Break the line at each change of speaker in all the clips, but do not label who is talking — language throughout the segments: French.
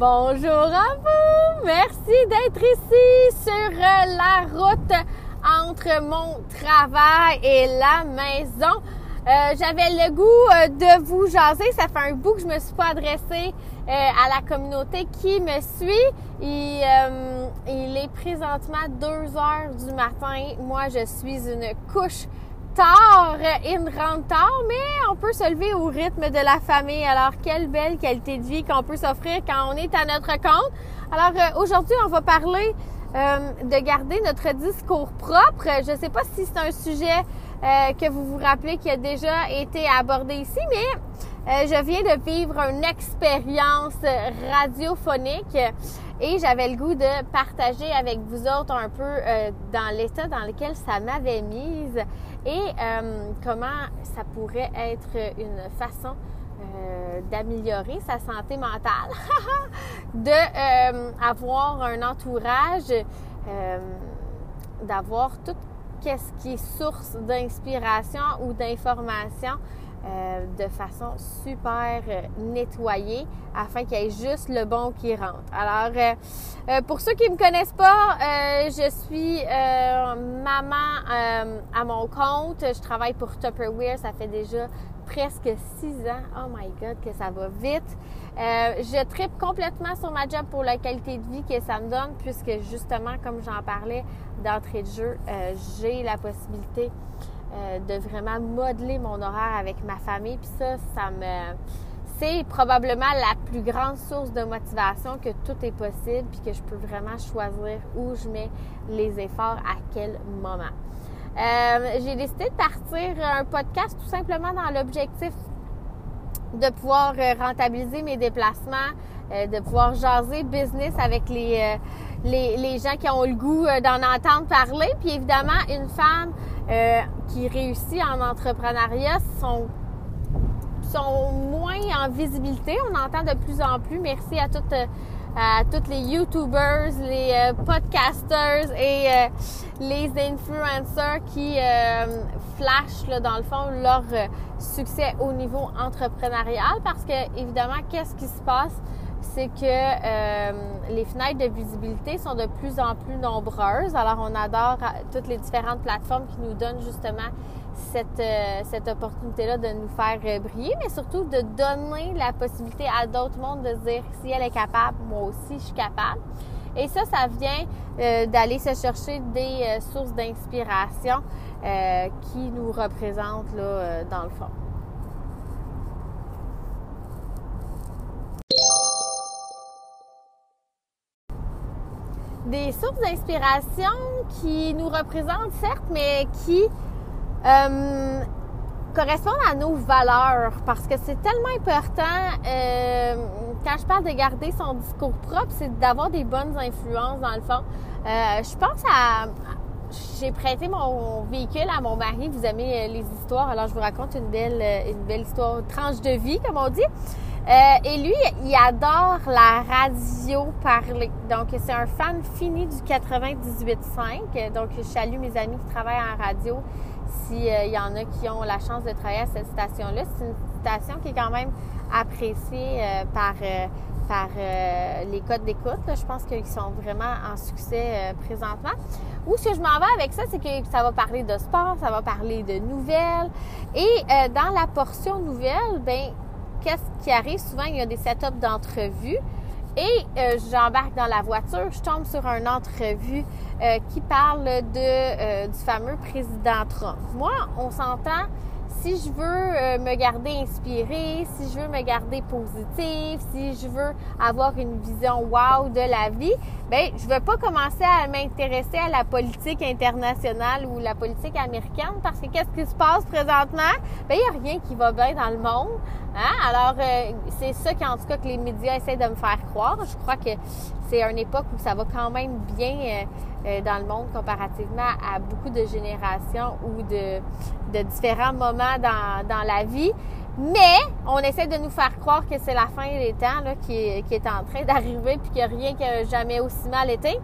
Bonjour à vous! Merci d'être ici sur euh, la route entre mon travail et la maison. Euh, J'avais le goût euh, de vous jaser. Ça fait un bout que je me suis pas adressée à la communauté qui me suit. Il, il est présentement 2 heures du matin. Moi, je suis une couche tard, in rentre tard, mais on peut se lever au rythme de la famille. Alors, quelle belle qualité de vie qu'on peut s'offrir quand on est à notre compte. Alors, euh, aujourd'hui, on va parler euh, de garder notre discours propre. Je ne sais pas si c'est un sujet euh, que vous vous rappelez qui a déjà été abordé ici, mais euh, je viens de vivre une expérience radiophonique et j'avais le goût de partager avec vous autres un peu euh, dans l'état dans lequel ça m'avait mise et euh, comment ça pourrait être une façon euh, d'améliorer sa santé mentale, de avoir un entourage, d'avoir tout ce qui est source d'inspiration ou d'information euh, de façon super euh, nettoyée afin qu'il y ait juste le bon qui rentre. Alors, euh, pour ceux qui ne me connaissent pas, je suis maman à mon compte. Je travaille pour Tupperware. Ça fait déjà presque six ans. Oh my God, que ça va vite. Je tripe complètement sur ma job pour la qualité de vie que ça me donne, puisque justement, comme j'en parlais d'entrée de jeu, j'ai la possibilité euh, de vraiment modeler mon horaire avec ma famille. Puis ça, ça me... C'est probablement la plus grande source de motivation que tout est possible, puis que je peux vraiment choisir où je mets les efforts à quel moment. Euh, j'ai décidé de partir un podcast tout simplement dans l'objectif de pouvoir euh, rentabiliser mes déplacements, de pouvoir jaser business avec les, les, les, gens qui ont le goût d'en entendre parler. Puis évidemment, une femme euh, qui réussit en entrepreneuriat sont, sont moins en visibilité. On entend de plus en plus. Merci à toutes, à toutes les YouTubers, les euh, podcasters et euh, les influencers qui euh, flashent, dans le fond, leur succès au niveau entrepreneurial. Parce que, évidemment, qu'est-ce qui se passe? C'est que euh, les fenêtres de visibilité sont de plus en plus nombreuses. Alors, on adore toutes les différentes plateformes qui nous donnent justement cette, euh, cette opportunité-là de nous faire euh, briller, mais surtout de donner la possibilité à d'autres mondes de se dire si elle est capable, moi aussi, je suis capable. Et ça, ça vient euh, d'aller se chercher des euh, sources d'inspiration euh, qui nous représentent là, dans le fond. Des sources d'inspiration qui nous représentent, certes, mais qui euh, correspondent à nos valeurs. Parce que c'est tellement important, euh, quand je parle de garder son discours propre, c'est d'avoir des bonnes influences, dans le fond. Euh, je pense à... J'ai prêté mon véhicule à mon mari. Vous aimez les histoires, alors je vous raconte une belle, une belle histoire, une tranche de vie, comme on dit. Euh, et lui, il adore la radio parler. Donc, c'est un fan fini du 98.5. Donc, je salue mes amis qui travaillent en radio. S'il euh, y en a qui ont la chance de travailler à cette station-là, c'est une station qui est quand même appréciée euh, par, par les codes d'écoute. Je pense qu'ils sont vraiment en succès présentement. Où ce que je m'en vais avec ça, c'est que ça va parler de sport, ça va parler de nouvelles. Et dans la portion nouvelles, ben qu'est-ce qui arrive? Souvent, il y a des setups d'entrevues. Et euh, j'embarque dans la voiture, je tombe sur une entrevue euh, qui parle de, euh, du fameux président Trump. Moi, on s'entend, si je veux me garder inspirée, si je veux me garder positive, si je veux avoir une vision wow de la vie, ben je veux pas commencer à m'intéresser à la politique internationale ou la politique américaine parce que qu'est-ce qui se passe présentement? Ben il y a rien qui va bien dans le monde. Hein? Alors euh, c'est ça qu'en tout cas que les médias essaient de me faire croire. Je crois que c'est une époque où ça va quand même bien euh, euh, dans le monde comparativement à beaucoup de générations ou de, différents moments dans, la vie. Mais on essaie de nous faire croire que c'est la fin des temps qui, est, en train d'arriver puis a rien qui a jamais aussi mal été.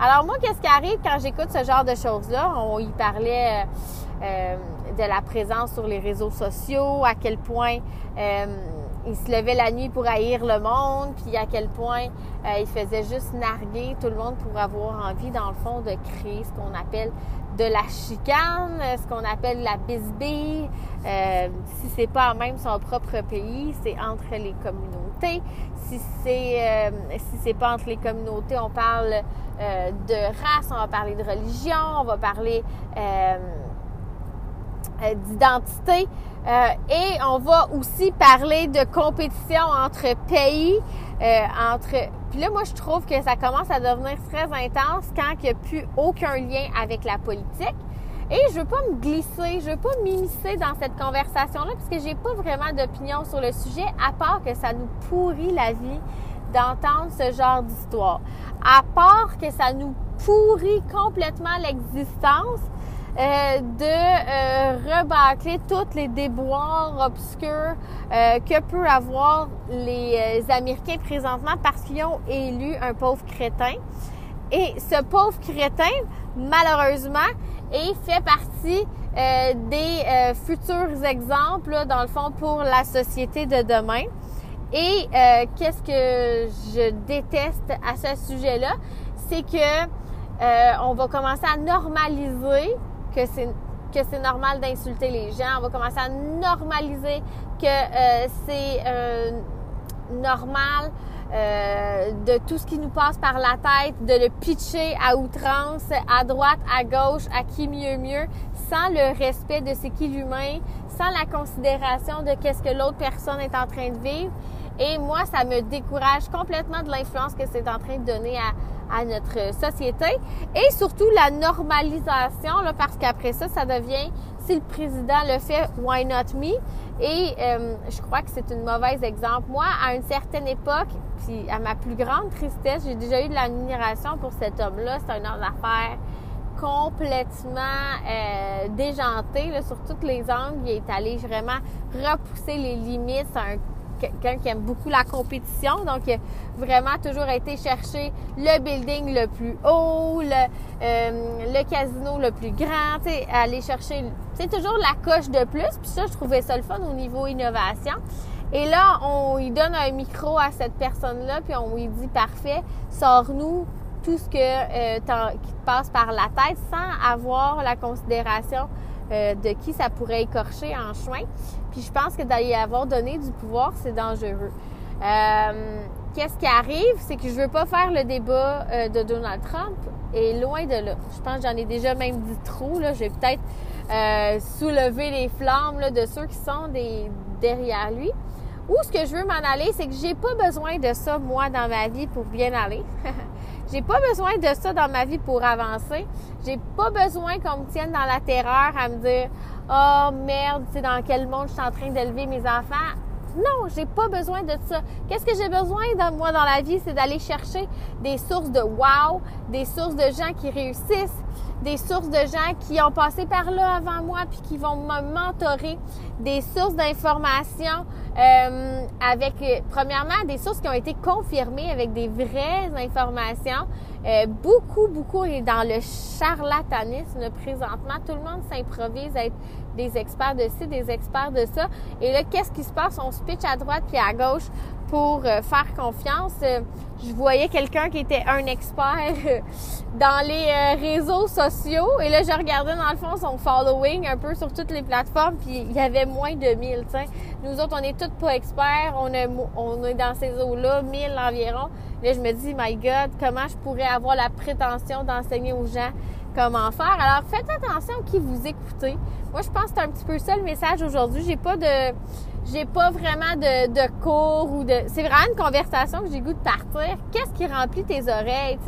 Alors moi, qu'est-ce qui arrive quand j'écoute ce genre de choses-là? On y parlait euh, de la présence sur les réseaux sociaux, à quel point euh, il se levait la nuit pour haïr le monde, puis à quel point euh, il faisait juste narguer tout le monde pour avoir envie, dans le fond, de créer ce qu'on appelle de la chicane, ce qu'on appelle la bisbille. Euh, si c'est pas même son propre pays, c'est entre les communautés. Si c'est euh, si c'est pas entre les communautés, on parle euh, de race, on va parler de religion, on va parler euh, d'identité. et on va aussi parler de compétition entre pays, entre puis là, moi, je trouve que ça commence à devenir très intense quand il n'y a plus aucun lien avec la politique. Et je veux pas me glisser, je veux pas m'immiscer dans cette conversation-là parce que j'ai pas vraiment d'opinion sur le sujet, à part que ça nous pourrit la vie d'entendre ce genre d'histoire. À part que ça nous pourrit complètement l'existence euh, de euh, rebâcler tous les déboires obscurs euh, que peut avoir les Américains présentement parce qu'ils ont élu un pauvre crétin. Et ce pauvre crétin, malheureusement, est fait partie des futurs exemples, dans le fond, pour la société de demain. Et qu'est-ce que je déteste à ce sujet-là, c'est que on va commencer à normaliser que c'est que c'est normal d'insulter les gens. On va commencer à normaliser que euh, c'est euh, normal euh, de tout ce qui nous passe par la tête, de le pitcher à outrance, à droite, à gauche, à qui mieux mieux, sans le respect de ce qui l'humain, sans la considération de qu'est-ce que l'autre personne est en train de vivre. Et moi, ça me décourage complètement de l'influence que c'est en train de donner à, à notre société et surtout la normalisation, là, parce qu'après ça, ça devient, si le président le fait, why not me? Et euh, je crois que c'est une mauvaise exemple. Moi, à une certaine époque, puis à ma plus grande tristesse, j'ai déjà eu de l'admiration pour cet homme-là. C'est un homme d'affaires complètement euh, déjanté sur toutes les angles. Il est allé vraiment repousser les limites. C'est un quelqu'un qui aime beaucoup la compétition. Donc, a vraiment toujours été chercher le building le plus haut, le, euh, le casino le plus grand, aller chercher, c'est toujours la coche de plus. Puis ça, je trouvais ça le fun au niveau innovation. Et là, on lui donne un micro à cette personne-là, puis on lui dit, parfait, sors-nous tout ce que, euh, qui te passe par la tête sans avoir la considération euh, de qui ça pourrait écorcher en chemin. Puis je pense que d'aller avoir donné du pouvoir, c'est dangereux. Euh, Qu'est-ce qui arrive, c'est que je veux pas faire le débat euh, de Donald Trump et loin de là. Je pense que j'en ai déjà même dit trop. Là. Je peut-être euh, les flammes là, de ceux qui sont des, derrière lui. Ou ce que je veux m'en aller, c'est que j'ai pas besoin de ça moi dans ma vie pour bien aller. J'ai pas besoin de ça dans ma vie pour avancer. J'ai pas besoin qu'on me tienne dans la terreur à me dire Oh merde, sais dans quel monde je suis en train d'élever mes enfants. Non, j'ai pas besoin de ça. Qu'est-ce que j'ai besoin de moi dans la vie, c'est d'aller chercher des sources de wow, des sources de gens qui réussissent, des sources de gens qui ont passé par là avant moi puis qui vont me mentorer, des sources d'informations euh, avec, euh, premièrement, des sources qui ont été confirmées avec des vraies informations. Euh, beaucoup, beaucoup est dans le charlatanisme présentement. Tout le monde s'improvise à être des experts de ci, des experts de ça. Et là, qu'est-ce qui se passe? On se pitch à droite puis à gauche pour euh, faire confiance. Euh, je voyais quelqu'un qui était un expert euh, dans les réseaux sociaux et là je regardais dans le fond son following un peu sur toutes les plateformes puis il y avait moins de 1000, sais. Nous autres on est tous pas experts, on est on est dans ces eaux-là, 1000 environ. Là je me dis my god, comment je pourrais avoir la prétention d'enseigner aux gens comment faire. Alors faites attention qui vous écoutez. Moi je pense que c'est un petit peu ça le message aujourd'hui. J'ai pas de j'ai pas vraiment de, de cours ou de. C'est vraiment une conversation que j'ai goût de partir. Qu'est-ce qui remplit tes oreilles?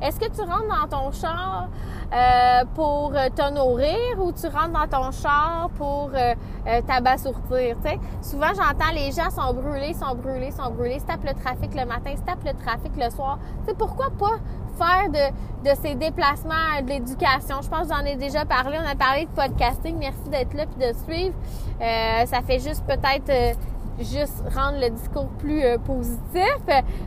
Est-ce que tu rentres dans ton char euh, pour te nourrir ou tu rentres dans ton char pour euh, euh t'abasourdir? Souvent, j'entends les gens sont brûlés, sont brûlés, sont brûlés, se le trafic le matin, se tapent le trafic le soir. sais pourquoi pas faire de, de ces déplacements de l'éducation? Je pense que j'en ai déjà parlé. On a parlé de podcasting. Merci d'être là et de suivre. Euh, ça fait juste peut-être euh, juste rendre le discours plus euh, positif.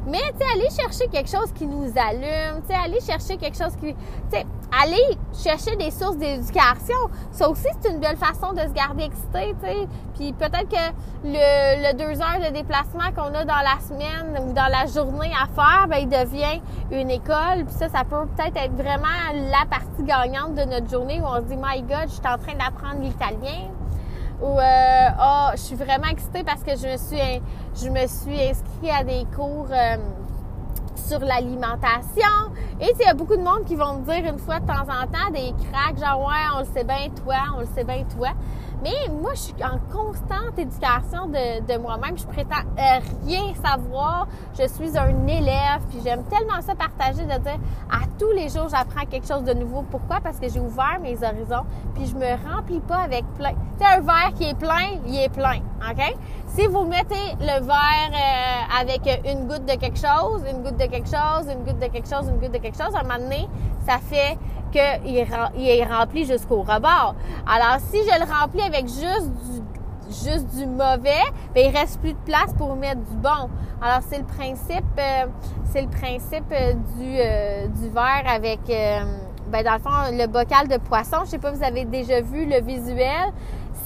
Mais tu sais, aller chercher quelque chose qui nous allume, tu sais, aller chercher quelque chose qui, tu sais, aller chercher des sources d'éducation. Ça aussi, c'est une belle façon de se garder excité, tu sais. Puis peut-être que le, le, deux heures de déplacement qu'on a dans la semaine ou dans la journée à faire, ben, il devient une école. Puis ça, ça peut peut-être être vraiment la partie gagnante de notre journée où on se dit, my God, je suis en train d'apprendre l'italien. Ou, euh, oh, je suis vraiment excitée parce que je me suis, je me suis inscrite à des cours... Euh, sur l'alimentation. Et il y a beaucoup de monde qui vont me dire une fois de temps en temps des cracks, genre ouais, on le sait bien toi, on le sait bien toi. Mais moi, je suis en constante éducation de, de moi-même. Je prétends euh, rien savoir. Je suis un élève. Puis j'aime tellement ça partager, de dire à tous les jours, j'apprends quelque chose de nouveau. Pourquoi? Parce que j'ai ouvert mes horizons. Puis je me remplis pas avec plein. Tu un verre qui est plein, il est plein. OK? Si vous mettez le verre euh, avec une goutte de quelque chose, une goutte de quelque chose, une goutte de quelque chose, une goutte de quelque chose, à un moment donné, ça fait qu'il est rempli jusqu'au rebord. Alors, si je le remplis avec juste du, juste du mauvais, ben, il reste plus de place pour mettre du bon. Alors, c'est le principe, euh, c'est le principe euh, du, euh, du verre avec, ben, dans le fond, le bocal de poisson. Je sais pas, vous avez déjà vu le visuel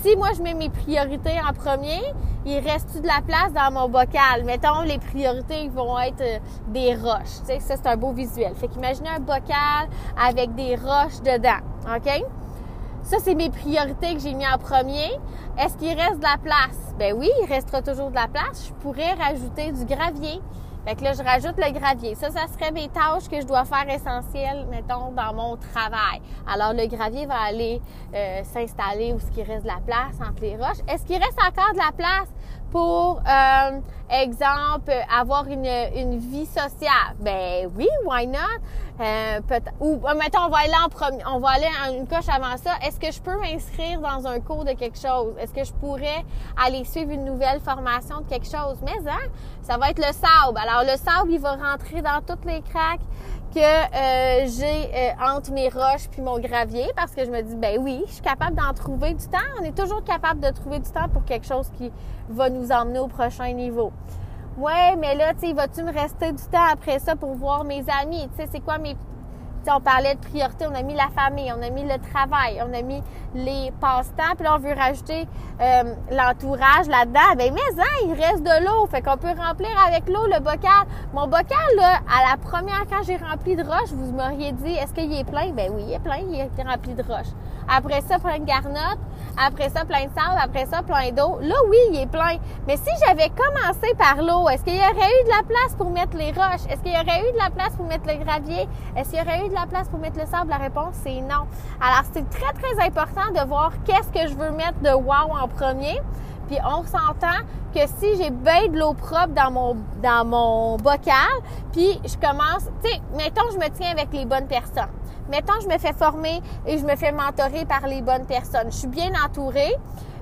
si moi je mets mes priorités en premier, il reste de la place dans mon bocal? Mettons, les priorités vont être euh, des roches. Tu sais, ça, c'est un beau visuel. Fait qu'imaginez un bocal avec des roches dedans. OK? Ça, c'est mes priorités que j'ai mis en premier. Est-ce qu'il reste de la place? Ben oui, il restera toujours de la place. Je pourrais rajouter du gravier. Fait que là, je rajoute le gravier. Ça, ça serait mes tâches que je dois faire essentielles, mettons, dans mon travail. Alors, le gravier va aller euh, s'installer où ce qui reste de la place entre les roches. Est-ce qu'il reste encore de la place? Pour, euh, exemple, avoir une, une vie sociale? Ben oui, why not? Euh, ou euh, mettons, on va aller en premier, on va aller en une coche avant ça. Est-ce que je peux m'inscrire dans un cours de quelque chose? Est-ce que je pourrais aller suivre une nouvelle formation de quelque chose? Mais hein, ça va être le sable. Alors le sable, il va rentrer dans toutes les craques que euh, j'ai euh, entre mes roches puis mon gravier parce que je me dis ben oui, je suis capable d'en trouver du temps. On est toujours capable de trouver du temps pour quelque chose qui va nous emmener au prochain niveau. Ouais, mais là, tu sais, vas-tu me rester du temps après ça pour voir mes amis? Tu sais, c'est quoi mes on parlait de priorité, on a mis la famille, on a mis le travail, on a mis les passe-temps, puis là, on veut rajouter euh, l'entourage là-dedans. Ben, mais hein, il reste de l'eau, fait qu'on peut remplir avec l'eau le bocal. Mon bocal, là, à la première, quand j'ai rempli de roches, vous m'auriez dit, est-ce qu'il est plein? Ben oui, il est plein, il est rempli de roches. Après ça, plein de garnottes. Après ça, plein de sable. Après ça, plein d'eau. Là, oui, il est plein. Mais si j'avais commencé par l'eau, est-ce qu'il y aurait eu de la place pour mettre les roches? Est-ce qu'il y aurait eu de la place pour mettre le gravier? Est-ce qu'il y aurait eu de la place pour mettre le sable? La réponse, c'est non. Alors, c'est très, très important de voir qu'est-ce que je veux mettre de wow en premier. Puis on s'entend que si j'ai bien de l'eau propre dans mon dans mon bocal, puis je commence, tu sais, mettons je me tiens avec les bonnes personnes. Mettons, je me fais former et je me fais mentorer par les bonnes personnes. Je suis bien entourée,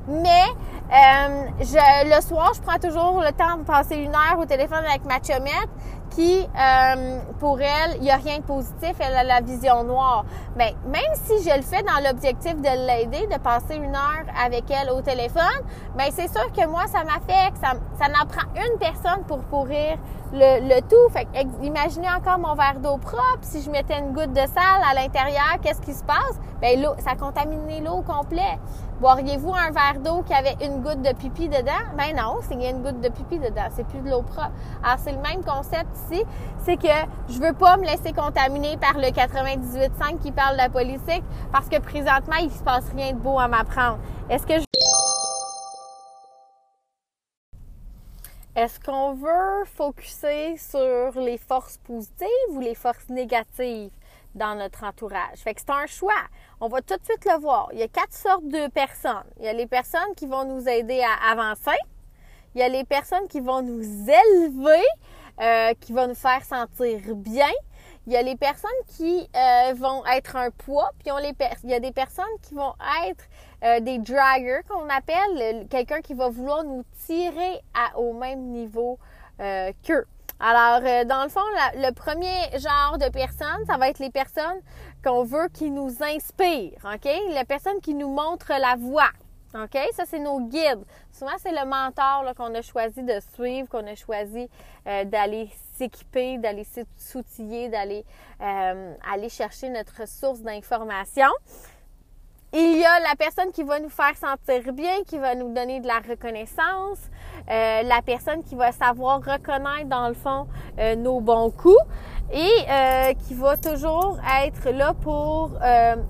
mais euh, je, le soir, je prends toujours le temps de passer une heure au téléphone avec ma chumette qui, euh, pour elle, il n'y a rien de positif, elle a la vision noire. Mais même si je le fais dans l'objectif de l'aider, de passer une heure avec elle au téléphone, ben c'est sûr que moi, ça m'affecte. Ça, ça en prend une personne pour pourrir le, le tout. Fait imaginez encore mon verre d'eau propre. Si je mettais une goutte de sale à l'intérieur, qu'est-ce qui se passe? Ben l'eau, ça contaminait l'eau au complet. Boiriez-vous un verre d'eau qui avait une goutte de pipi dedans? Ben non, c'est y a une goutte de pipi dedans. C'est plus de l'eau propre. Alors, c'est le même concept ici. C'est que je veux pas me laisser contaminer par le 98.5 qui parle de la politique parce que présentement, il se passe rien de beau à m'apprendre. Est-ce que je Est-ce qu'on veut focuser sur les forces positives ou les forces négatives? Dans notre entourage? Fait que c'est un choix. On va tout de suite le voir. Il y a quatre sortes de personnes. Il y a les personnes qui vont nous aider à avancer. Il y a les personnes qui vont nous élever, euh, qui vont nous faire sentir bien. Il y a les personnes qui euh, vont être un poids, puis on les il y a des personnes qui vont être euh, des draggers qu'on appelle, quelqu'un qui va vouloir nous tirer à, au même niveau euh, qu'eux. Alors, euh, dans le fond, le premier genre de personnes, ça va être les personnes qu'on veut qui nous inspirent, OK? Les personnes qui nous montrent la voie. OK? Ça, c'est nos guides. Souvent, c'est le mentor qu'on a choisi de suivre, qu'on a choisi euh, d'aller s'équiper, d'aller s'outiller, d'aller euh, aller chercher notre source d'information. Il y a la personne qui va nous faire sentir bien, qui va nous donner de la reconnaissance, euh, la personne qui va savoir reconnaître dans le fond euh, nos bons coups et euh, qui va toujours être là pour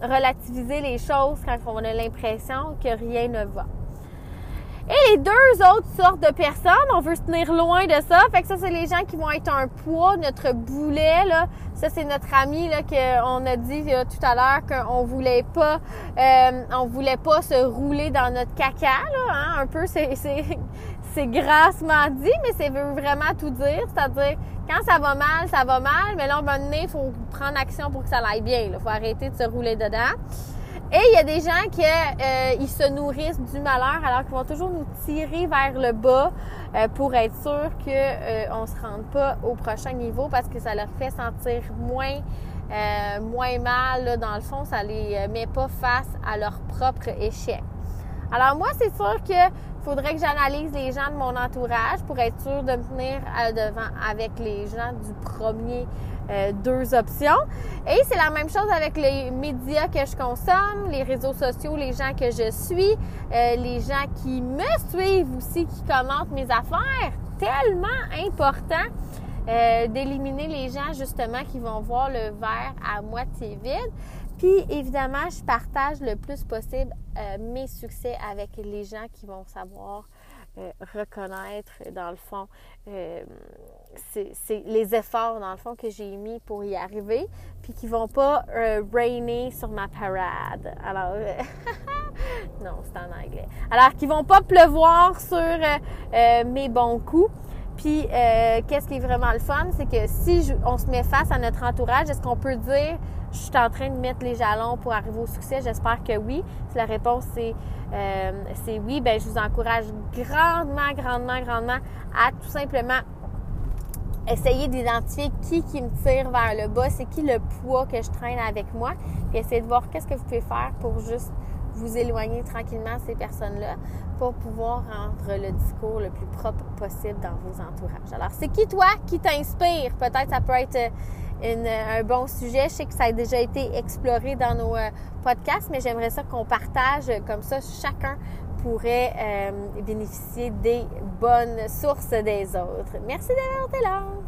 relativiser les choses quand on a l'impression que rien ne va. Et les deux autres sortes de personnes, on veut se tenir loin de ça. Fait que ça, c'est les gens qui vont être un poids, notre boulet, là. Ça, c'est notre ami, là, qu'on a dit tout à l'heure qu'on voulait pas, euh, on voulait pas se rouler dans notre caca, là, hein. Un peu, c'est, c'est, grassement dit, mais c'est veut vraiment tout dire. C'est-à-dire, quand ça va mal, ça va mal, mais là, à un moment donné, il faut prendre action pour que ça aille bien, Il faut arrêter de se rouler dedans. Et il y a des gens qui euh, ils se nourrissent du malheur alors qu'ils vont toujours nous tirer vers le bas euh, pour être sûr qu'on euh, on se rende pas au prochain niveau parce que ça leur fait sentir moins euh, moins mal là, dans le fond, ça les met pas face à leur propre échec. Alors moi, c'est sûr que faudrait que j'analyse les gens de mon entourage pour être sûr de me tenir devant avec les gens du premier euh, deux options. Et c'est la même chose avec les médias que je consomme, les réseaux sociaux, les gens que je suis, euh, les gens qui me suivent aussi, qui commentent mes affaires. Tellement important euh, d'éliminer les gens justement qui vont voir le verre à moitié vide. Puis évidemment, je partage le plus possible mes succès avec les gens qui vont savoir euh, reconnaître, dans le fond, euh, les efforts, dans le fond, que j'ai mis pour y arriver, puis qui vont pas euh, rainer sur ma parade. Alors, non, c'est en anglais. Alors, qui vont pas pleuvoir sur mes bons coups. Puis, qu'est-ce qui est vraiment le fun, c'est que si on se met face à notre entourage, est-ce qu'on peut dire je suis en train de mettre les jalons pour arriver au succès? J'espère que oui. Si la réponse c'est euh, oui, ben je vous encourage grandement, grandement, grandement à tout simplement essayer d'identifier qui qui me tire vers le bas, c'est qui le poids que je traîne avec moi, puis essayer de voir qu'est-ce que vous pouvez faire pour juste vous éloigner tranquillement ces personnes-là pour pouvoir rendre le discours le plus propre possible dans vos entourages. Alors, c'est qui toi qui t'inspire? Peut-être ça peut être un bon sujet. Je sais que ça a déjà été exploré dans nos euh, podcasts, mais j'aimerais ça qu'on partage comme ça. Chacun pourrait euh, bénéficier des bonnes sources des autres. Merci d'avoir été là.